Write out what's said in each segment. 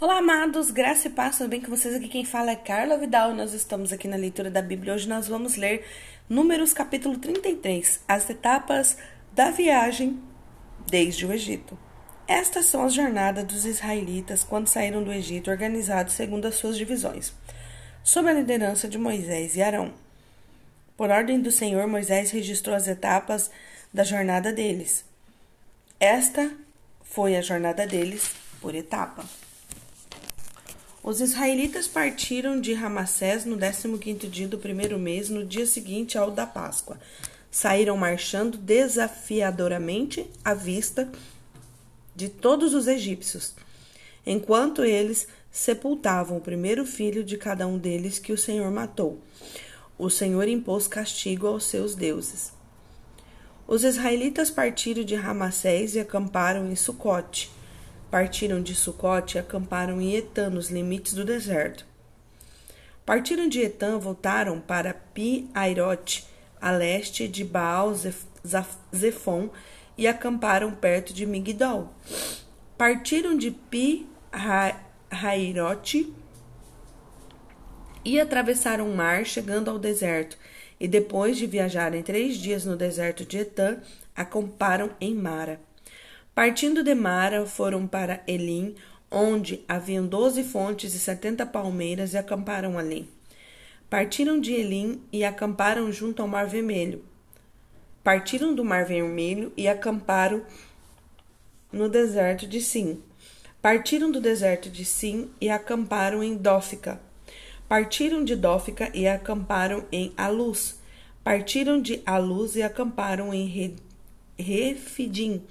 Olá, amados, graça e paz, tudo bem com vocês? Aqui quem fala é Carla Vidal. Nós estamos aqui na leitura da Bíblia. Hoje nós vamos ler Números capítulo 33, as etapas da viagem desde o Egito. Estas são as jornadas dos israelitas quando saíram do Egito, organizados segundo as suas divisões, sob a liderança de Moisés e Arão. Por ordem do Senhor, Moisés registrou as etapas da jornada deles. Esta foi a jornada deles por etapa. Os israelitas partiram de Ramassés no 15º dia do primeiro mês, no dia seguinte ao da Páscoa. Saíram marchando desafiadoramente à vista de todos os egípcios, enquanto eles sepultavam o primeiro filho de cada um deles que o Senhor matou. O Senhor impôs castigo aos seus deuses. Os israelitas partiram de Ramassés e acamparam em Sucote Partiram de Sucote e acamparam em Etã, nos limites do deserto. Partiram de Etã, voltaram para Pi-Airote, a leste de Baal-Zephon, e acamparam perto de Migdol. Partiram de Pi-Hairote e atravessaram o mar, chegando ao deserto, e depois de viajarem três dias no deserto de Etã, acamparam em Mara. Partindo de Mara, foram para Elim, onde haviam doze fontes e setenta palmeiras, e acamparam ali. Partiram de Elim e acamparam junto ao Mar Vermelho. Partiram do Mar Vermelho e acamparam no deserto de Sim. Partiram do deserto de Sim e acamparam em Dófica. Partiram de Dófica e acamparam em Aluz. Partiram de Aluz e acamparam em Refidim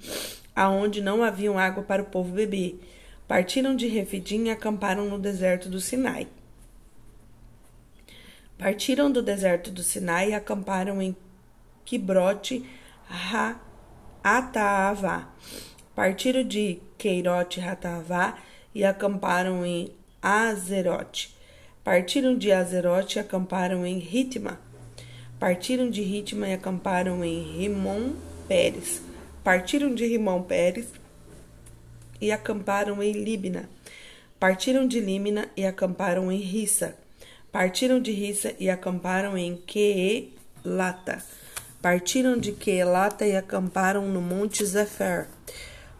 aonde não haviam água para o povo beber. Partiram de Refidim e acamparam no deserto do Sinai. Partiram do deserto do Sinai e acamparam em Quibrote Ataavá. Partiram de Queirote Ratavá e acamparam em Azerote. Partiram de Azerote e acamparam em Ritma. Partiram de Ritma e acamparam em Rimon Pérez partiram de Rimão Pérez e acamparam em Líbina. Partiram de Límina e acamparam em Rissa. Partiram de Rissa e acamparam em Queelata. Partiram de Queelata e acamparam no Monte Zefer.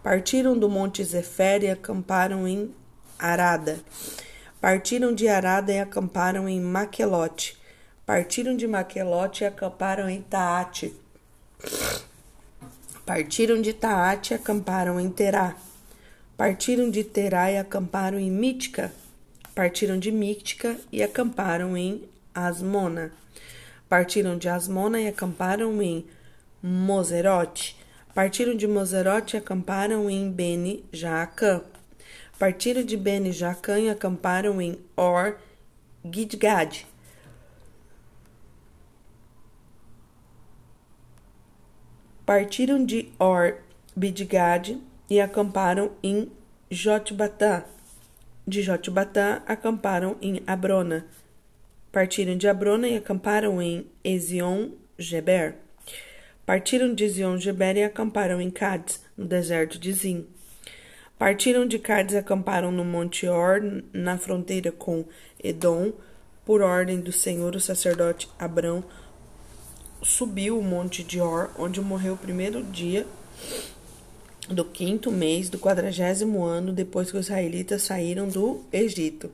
Partiram do Monte Zefer e acamparam em Arada. Partiram de Arada e acamparam em Maquelote. Partiram de Maquelote e acamparam em Taate. Partiram de Taate e acamparam em Terá. Partiram de Terá e acamparam em Mítica. Partiram de Mítica e acamparam em Asmona. Partiram de Asmona e acamparam em Moserote. Partiram de Moserote e acamparam em Beni Jaacã. Partiram de Beni Jaacã e acamparam em Or Gidgad. Partiram de Or Bidgad e acamparam em Jotbatã. De Jotbatã acamparam em Abrona. Partiram de Abrona e acamparam em Ezion-Geber. Partiram de Ezion-Geber e acamparam em Cádiz, no deserto de Zim. Partiram de Cádiz e acamparam no Monte Or, na fronteira com Edom, por ordem do Senhor, o sacerdote Abrão, subiu o monte de Or, onde morreu o primeiro dia do quinto mês do quadragésimo ano depois que os israelitas saíram do Egito.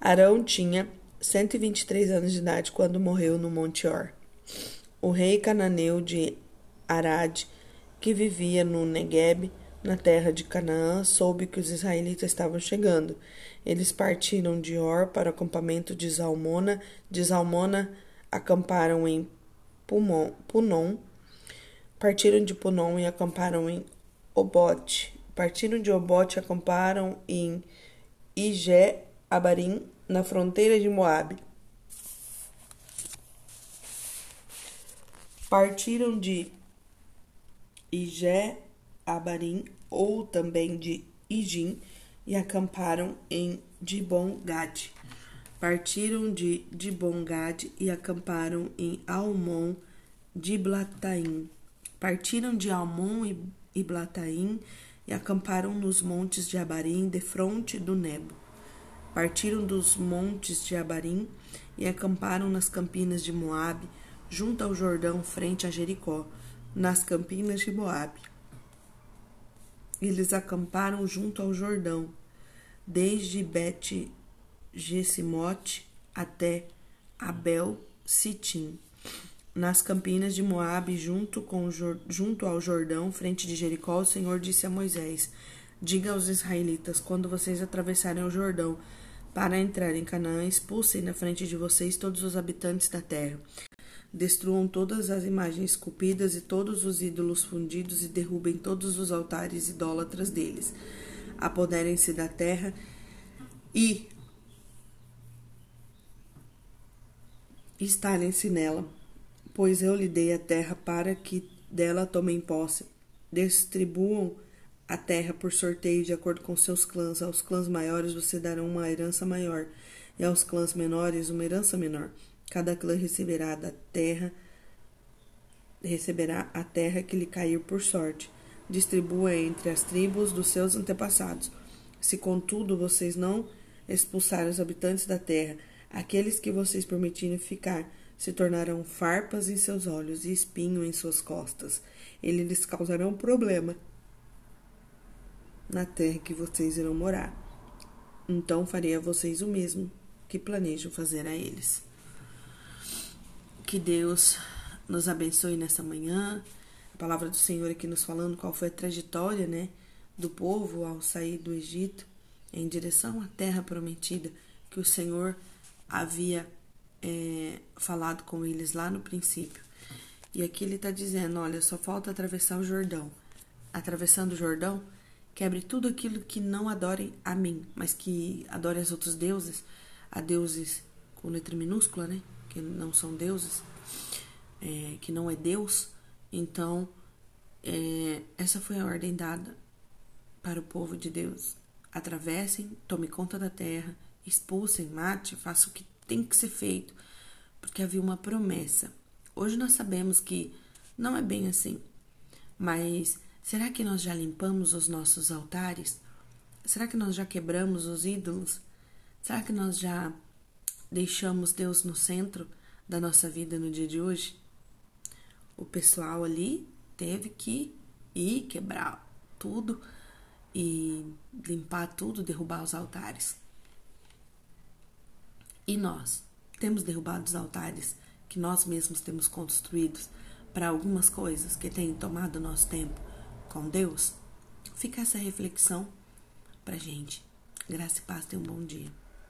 Arão tinha 123 anos de idade quando morreu no Monte Or. O rei cananeu de Arad, que vivia no Negueb, na terra de Canaã, soube que os israelitas estavam chegando. Eles partiram de Or para o acampamento de Zalmona. De Zalmona acamparam em Pumon, Punon. Partiram de Punon e acamparam em Obote. Partiram de Obote e acamparam em Ige Abarim, na fronteira de Moabe. Partiram de Ige Abarim ou também de Ijim e acamparam em Dibongad. Partiram de Dibongad e acamparam em Almon de Blataim. Partiram de Almon e Blataim e acamparam nos montes de Abarim, defronte do Nebo. Partiram dos montes de Abarim e acamparam nas campinas de Moabe, junto ao Jordão, frente a Jericó, nas campinas de Moabe. Eles acamparam junto ao Jordão, desde Bet Gesimote até Abel Sitim, nas campinas de Moabe, junto, com, junto ao Jordão, frente de Jericó, o Senhor disse a Moisés: Diga aos israelitas: quando vocês atravessarem o Jordão para entrar em Canaã, expulsem na frente de vocês todos os habitantes da terra. Destruam todas as imagens esculpidas e todos os ídolos fundidos e derrubem todos os altares idólatras deles. Apoderem-se da terra e instalem-se nela pois eu lhe dei a terra para que dela tomem posse. Distribuam a terra por sorteio de acordo com seus clãs. Aos clãs maiores você dará uma herança maior, e aos clãs menores uma herança menor. Cada clã receberá da terra receberá a terra que lhe cair por sorte. Distribua entre as tribos dos seus antepassados. Se contudo vocês não expulsarem os habitantes da terra, aqueles que vocês permitirem ficar, se tornarão farpas em seus olhos e espinho em suas costas. Eles lhes causarão problema na terra que vocês irão morar. Então farei a vocês o mesmo que planejo fazer a eles. Que Deus nos abençoe nessa manhã. A palavra do Senhor aqui nos falando qual foi a trajetória, né, do povo ao sair do Egito em direção à terra prometida que o Senhor havia é, falado com eles lá no princípio. E aqui ele está dizendo: olha, só falta atravessar o Jordão. Atravessando o Jordão, quebre tudo aquilo que não adorem a mim, mas que adorem as outros deuses, a deuses com letra minúscula, né? Que não são deuses, é, que não é Deus. Então, é, essa foi a ordem dada para o povo de Deus. Atravessem, tome conta da terra, expulsem, mate, faça o que tem que ser feito, porque havia uma promessa. Hoje nós sabemos que não é bem assim, mas será que nós já limpamos os nossos altares? Será que nós já quebramos os ídolos? Será que nós já deixamos Deus no centro da nossa vida no dia de hoje? O pessoal ali teve que ir quebrar tudo e limpar tudo, derrubar os altares. E nós temos derrubado os altares que nós mesmos temos construídos para algumas coisas que têm tomado nosso tempo com Deus? Fica essa reflexão para gente. Graça e paz, tenha um bom dia.